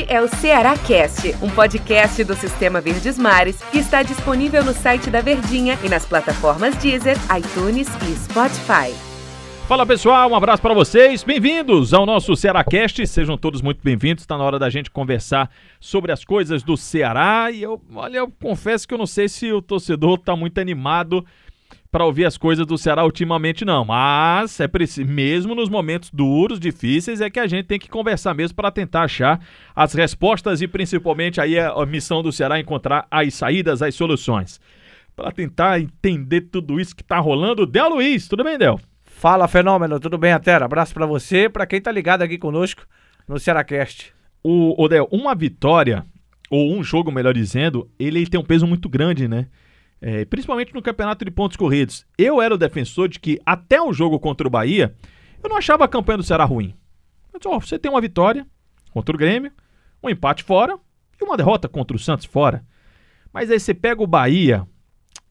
Este é o Ceará Cast, um podcast do Sistema Verdes Mares que está disponível no site da Verdinha e nas plataformas Deezer, iTunes e Spotify. Fala pessoal, um abraço para vocês. Bem-vindos ao nosso Cearacast. Sejam todos muito bem-vindos. Está na hora da gente conversar sobre as coisas do Ceará. E eu, olha, eu confesso que eu não sei se o torcedor está muito animado para ouvir as coisas do Ceará ultimamente, não. Mas é preciso, mesmo nos momentos duros, difíceis, é que a gente tem que conversar mesmo para tentar achar as respostas e principalmente aí a, a missão do Ceará é encontrar as saídas, as soluções. Para tentar entender tudo isso que tá rolando. Del Luiz, tudo bem, Del? Fala, Fenômeno, tudo bem, Atera? Abraço para você, para quem tá ligado aqui conosco no Cearacast. O, o Del, uma vitória, ou um jogo, melhor dizendo, ele tem um peso muito grande, né? É, principalmente no campeonato de pontos corridos. Eu era o defensor de que até o jogo contra o Bahia, eu não achava a campanha do Ceará ruim. Ó, você tem uma vitória contra o Grêmio, um empate fora e uma derrota contra o Santos fora. Mas aí você pega o Bahia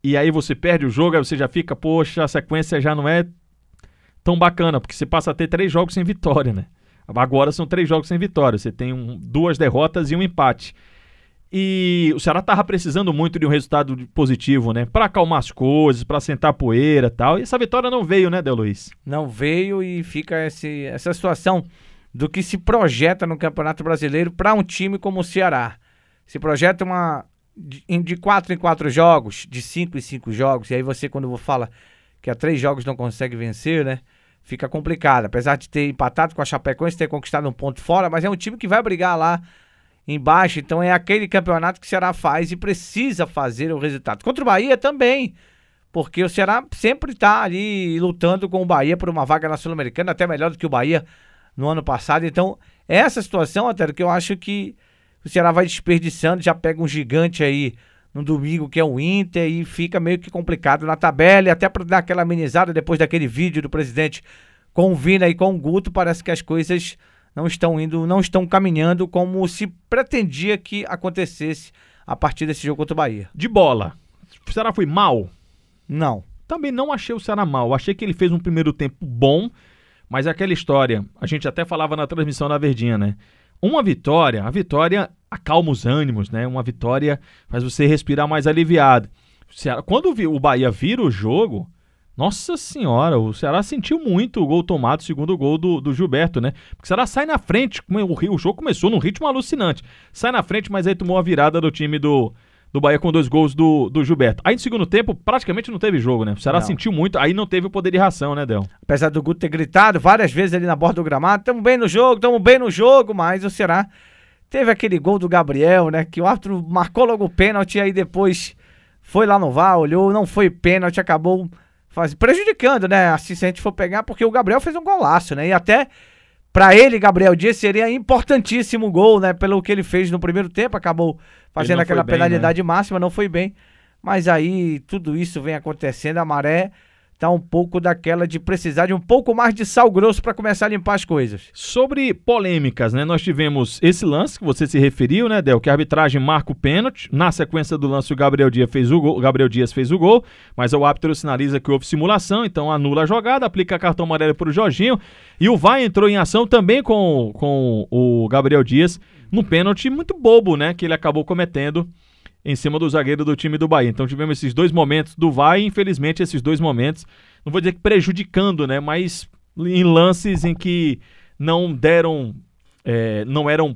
e aí você perde o jogo, aí você já fica, poxa, a sequência já não é tão bacana, porque você passa a ter três jogos sem vitória, né? Agora são três jogos sem vitória. Você tem um, duas derrotas e um empate. E o Ceará tava precisando muito de um resultado positivo, né? Para acalmar as coisas, para sentar poeira tal. E essa vitória não veio, né, Del Luiz? Não veio e fica esse, essa situação do que se projeta no Campeonato Brasileiro para um time como o Ceará. Se projeta uma de, de quatro em quatro jogos, de cinco em cinco jogos. E aí você, quando fala que há três jogos não consegue vencer, né? Fica complicado. Apesar de ter empatado com a Chapecoense, ter conquistado um ponto fora, mas é um time que vai brigar lá embaixo. Então é aquele campeonato que o Ceará faz e precisa fazer o resultado. Contra o Bahia também. Porque o Ceará sempre está ali lutando com o Bahia por uma vaga na Sul-Americana, até melhor do que o Bahia no ano passado. Então, essa situação, até que eu acho que o Ceará vai desperdiçando, já pega um gigante aí no domingo, que é o Inter, e fica meio que complicado na tabela, e até para dar aquela amenizada depois daquele vídeo do presidente com o Vina e com o Guto, parece que as coisas não estão indo, não estão caminhando como se pretendia que acontecesse a partir desse jogo contra o Bahia. De bola, o Ceará foi mal? Não. Também não achei o Ceará mal. Achei que ele fez um primeiro tempo bom, mas aquela história, a gente até falava na transmissão da Verdinha, né? Uma vitória, a vitória acalma os ânimos, né? Uma vitória faz você respirar mais aliviado. Quando o Bahia vira o jogo, nossa senhora, o Ceará sentiu muito o gol tomado, segundo o gol do, do Gilberto, né? Porque o Ceará sai na frente, o, o jogo começou num ritmo alucinante. Sai na frente, mas aí tomou a virada do time do, do Bahia com dois gols do, do Gilberto. Aí no segundo tempo, praticamente não teve jogo, né? O Ceará não. sentiu muito, aí não teve o poder de ração, né, Del? Apesar do Guto ter gritado várias vezes ali na borda do gramado, tamo bem no jogo, tamo bem no jogo, mas o Ceará teve aquele gol do Gabriel, né? Que o árbitro marcou logo o pênalti, aí depois foi lá no VAR, olhou, não foi pênalti, acabou faz, prejudicando, né? Assim, se a gente for pegar, porque o Gabriel fez um golaço, né? E até para ele, Gabriel Dias, seria importantíssimo o gol, né? Pelo que ele fez no primeiro tempo, acabou fazendo aquela bem, penalidade né? máxima, não foi bem. Mas aí tudo isso vem acontecendo, a maré tá um pouco daquela de precisar de um pouco mais de sal grosso para começar a limpar as coisas. Sobre polêmicas, né? Nós tivemos esse lance que você se referiu, né, Del, que a arbitragem marca o pênalti. Na sequência do lance, o Gabriel Dias fez o gol, Gabriel Dias fez o gol, mas o árbitro sinaliza que houve simulação, então anula a jogada, aplica cartão amarelo para o Jorginho. E o Vai entrou em ação também com, com o Gabriel Dias, num pênalti muito bobo, né, que ele acabou cometendo em cima do zagueiro do time do Bahia. Então tivemos esses dois momentos do Vai, infelizmente esses dois momentos, não vou dizer que prejudicando, né, mas em lances em que não deram, é, não eram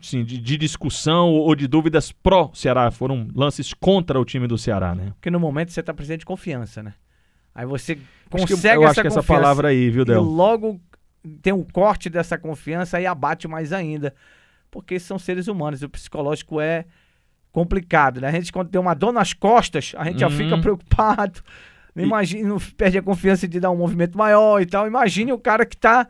assim, de, de, discussão ou de dúvidas pró Ceará, foram lances contra o time do Ceará, né? Porque no momento você está precisando de confiança, né? Aí você consegue acho que, eu acho que essa palavra aí, viu, Del? E logo tem um corte dessa confiança e abate mais ainda, porque são seres humanos, o psicológico é complicado, né? A gente, quando tem uma dor nas costas, a gente uhum. já fica preocupado. Imagine, não perde a confiança de dar um movimento maior e tal. Imagine o cara que tá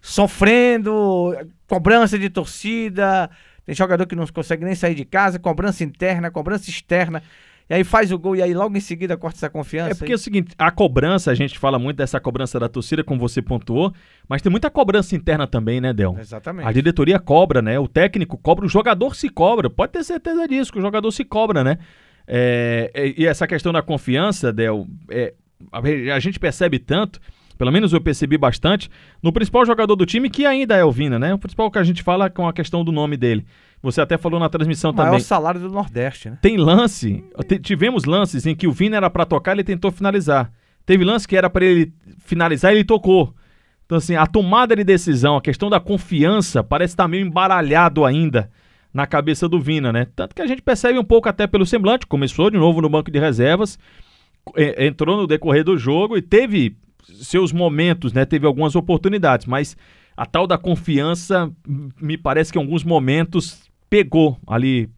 sofrendo, cobrança de torcida. Tem jogador que não consegue nem sair de casa, cobrança interna, cobrança externa. E aí faz o gol e aí logo em seguida corta essa confiança. É porque é o seguinte, a cobrança, a gente fala muito dessa cobrança da torcida, como você pontuou, mas tem muita cobrança interna também, né, Del? Exatamente. A diretoria cobra, né? O técnico cobra, o jogador se cobra. Pode ter certeza disso, que o jogador se cobra, né? É, é e essa questão da confiança, Del, é, a gente percebe tanto pelo menos eu percebi bastante, no principal jogador do time, que ainda é o Vina, né? O principal que a gente fala com a questão do nome dele. Você até falou na transmissão o maior também. salário do Nordeste, né? Tem lance, tivemos lances em que o Vina era pra tocar, ele tentou finalizar. Teve lance que era pra ele finalizar e ele tocou. Então assim, a tomada de decisão, a questão da confiança parece estar meio embaralhado ainda na cabeça do Vina, né? Tanto que a gente percebe um pouco até pelo semblante, começou de novo no banco de reservas, é, entrou no decorrer do jogo e teve seus momentos, né? Teve algumas oportunidades, mas a tal da confiança m- me parece que em alguns momentos pegou ali.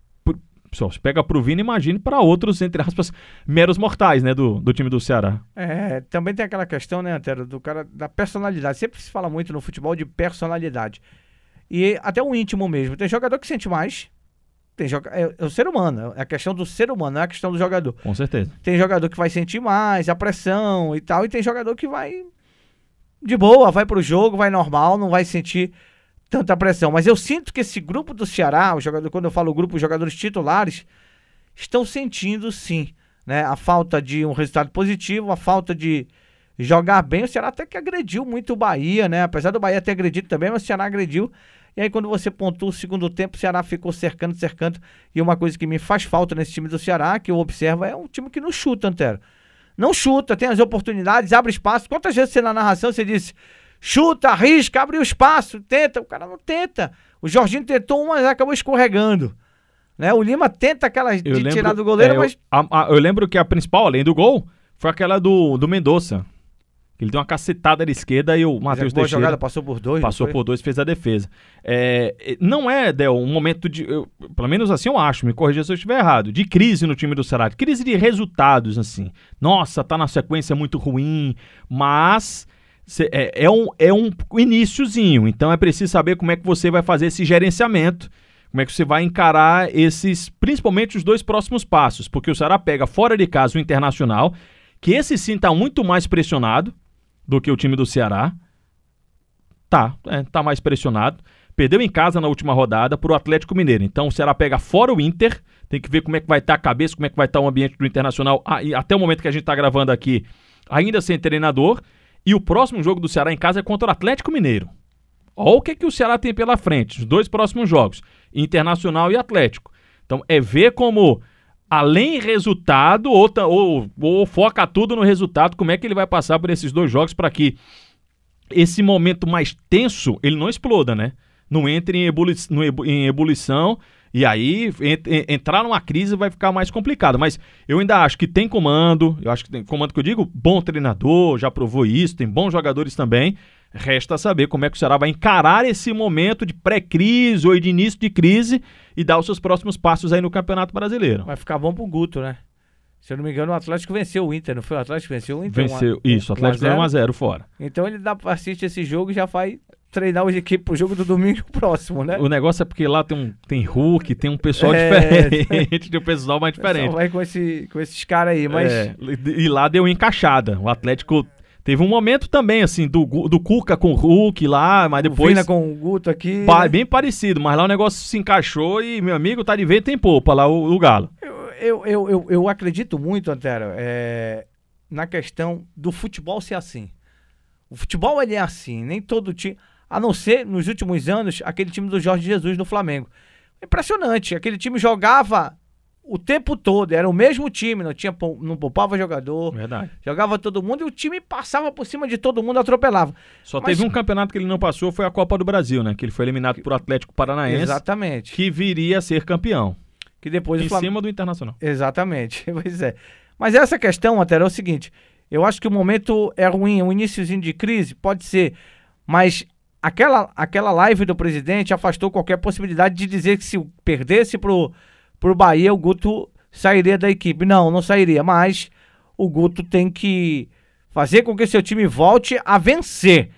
Só se pega pro Vina, imagine para outros, entre aspas, meros mortais, né? Do, do time do Ceará. É, também tem aquela questão, né, Antero, do cara da personalidade. Sempre se fala muito no futebol de personalidade. E até o íntimo mesmo. Tem jogador que sente mais. Tem joga é, é o ser humano, é a questão do ser humano, não é a questão do jogador. Com certeza. Tem jogador que vai sentir mais, a pressão e tal, e tem jogador que vai de boa, vai pro jogo, vai normal, não vai sentir tanta pressão. Mas eu sinto que esse grupo do Ceará, o jogador, quando eu falo grupo, os jogadores titulares, estão sentindo sim, né? A falta de um resultado positivo, a falta de jogar bem. O Ceará até que agrediu muito o Bahia, né? Apesar do Bahia ter agredido também, mas o Ceará agrediu. E aí, quando você pontua o segundo tempo, o Ceará ficou cercando, cercando. E uma coisa que me faz falta nesse time do Ceará, que eu observo, é um time que não chuta, Antero. Não chuta, tem as oportunidades, abre espaço. Quantas vezes você na narração você disse chuta, arrisca, abre o espaço, tenta. O cara não tenta. O Jorginho tentou uma, mas acabou escorregando. Né? O Lima tenta aquela de Eu lembro, tirar do goleiro, é, eu- mas a- a- eu lembro que a principal, além do gol, foi aquela do, do Mendonça. Ele deu uma cacetada à esquerda e o Matheus boa Teixeira jogada, passou por dois. passou por dois, fez a defesa. É, não é, Del, um momento de. eu- pelo menos assim eu acho, me corrija se eu estiver errado. De crise no time do Ceará. Crise de resultados, assim. Nossa, tá na sequência muito ruim, mas. cê- é, é um, é um iníciozinho. Então é preciso saber como é que você vai fazer esse gerenciamento. Como é que você vai encarar esses, principalmente os dois próximos passos? Porque o Ceará pega fora de casa o Internacional, que esse sim tá muito mais pressionado do que o time do Ceará. Tá, é, tá mais pressionado. Perdeu em casa na última rodada pro Atlético Mineiro. Então o Ceará pega fora o Inter. Tem que ver como é que vai estar a cabeça, como é que vai estar o ambiente do Internacional. Ah, até o momento que a gente tá gravando aqui, ainda sem treinador. E o próximo jogo do Ceará em casa é contra o Atlético Mineiro. Olha o que, que o Ceará tem pela frente, os dois próximos jogos, Internacional e Atlético. Então é ver como, além resultado, ou, ou, ou foca tudo no resultado, como é que ele vai passar por esses dois jogos para que esse momento mais tenso, ele não exploda, né? Não entre em, ebuli em ebulição e aí ent- en- entrar numa crise vai ficar mais complicado. Mas eu ainda acho que tem comando, eu acho que tem comando que eu digo, bom treinador, já provou isso, tem bons jogadores também. Resta saber como é que o Ceará vai encarar esse momento de pré-crise ou de início de crise e dar os seus próximos passos aí no Campeonato Brasileiro. Vai ficar bom pro Guto, né? Se eu não me engano, o Atlético venceu o Inter, não foi? O Atlético venceu o Inter? Venceu, um isso, o um a Atlético zero. ganhou 1x0 fora. Então ele dá pra assistir esse jogo e já vai treinar os equipes pro jogo do domingo próximo, né? O negócio é porque lá tem um tem Hulk, tem um pessoal É. diferente, tem um pessoal mais Só diferente. vai com, esse, com esses caras aí, mas É, e lá deu encaixada. O Atlético teve um momento também, assim, do, do Cuca com o Hulk lá, mas o depois. Vina com o Guto aqui. pa- né? Bem parecido, mas lá o negócio se encaixou e, meu amigo, tá de vento em popa lá o, o Galo. Eu, eu, eu, eu, eu acredito muito, Antero, é, na questão do futebol ser assim. O futebol ele é assim, nem todo time. A não ser, nos últimos anos, aquele time do Jorge Jesus no Flamengo. Impressionante. Aquele time jogava o tempo todo, era o mesmo time, não, tinha, não poupava jogador, Verdade. jogava todo mundo e o time passava por cima de todo mundo, atropelava. Só Mas- teve um campeonato que ele não passou, foi a Copa do Brasil, né? Que ele foi eliminado por Atlético Paranaense, Exatamente. que viria a ser campeão. Que depois Em Flamengo. cima do Internacional. Exatamente, pois é. Mas essa questão, Antero, é o seguinte: eu acho que o momento é ruim, um iníciozinho de crise, pode ser, mas aquela, aquela live do presidente afastou qualquer possibilidade de dizer que se perdesse pro, pro Bahia, o Guto sairia da equipe. Não, não sairia, mas o Guto tem que fazer com que seu time volte a vencer.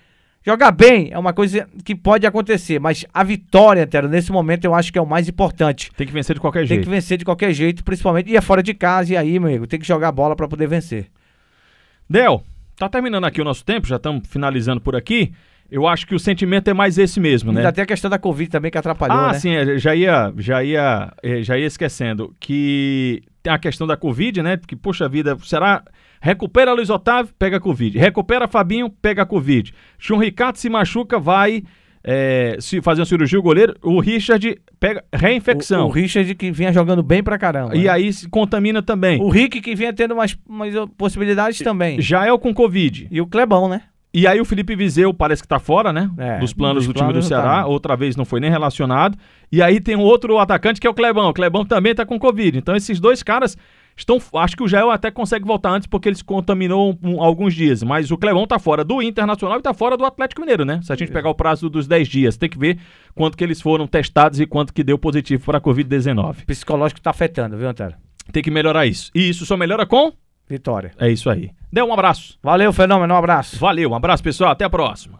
Jogar bem é uma coisa que pode acontecer, mas a vitória, Antero, nesse momento eu acho que é o mais importante. Tem que vencer de qualquer Tem jeito. que vencer de qualquer jeito, principalmente. E é fora de casa, e aí, meu amigo, tem que jogar bola pra poder vencer. Del, tá terminando aqui o nosso tempo, já estamos finalizando por aqui. Eu acho que o sentimento é mais esse mesmo, né? Ainda tem a questão da Covid também que atrapalhou, ah, né? sim, é, já ia, já ia, é, já ia esquecendo que tem a questão da Covid, né? Que, poxa vida, será... Recupera Luiz Otávio, pega Covid. Recupera Fabinho, pega Covid. Chum Ricardo se machuca, vai é, se fazer uma cirurgia, o goleiro. O Richard pega reinfecção. O, o Richard que vinha jogando bem pra caramba. E né? aí se contamina também. O Rick que vinha tendo umas, umas possibilidades também. Já é o com Covid. E o Clebão, né? E aí o Felipe Viseu parece que tá fora, né? É, dos planos dos do time do planos não Ceará. tá. Outra vez não foi nem relacionado. E aí tem um outro atacante que é o Clebão. O Clebão também tá com Covid. Então esses dois caras estão. Acho que o Jael até consegue voltar antes porque ele se contaminou um- alguns dias. Mas o Clebão tá fora do Internacional e tá fora do Atlético Mineiro, né? Se a gente pegar o prazo dos 10 dias, tem que ver quanto que eles foram testados e quanto que deu positivo para a Covid-19. O psicológico tá afetando, viu, Antero? Tem que melhorar isso. E isso só melhora com. Vitória. É isso aí. Dê um abraço. Valeu, Fenômeno. Um abraço. Valeu, um abraço, pessoal. Até a próxima.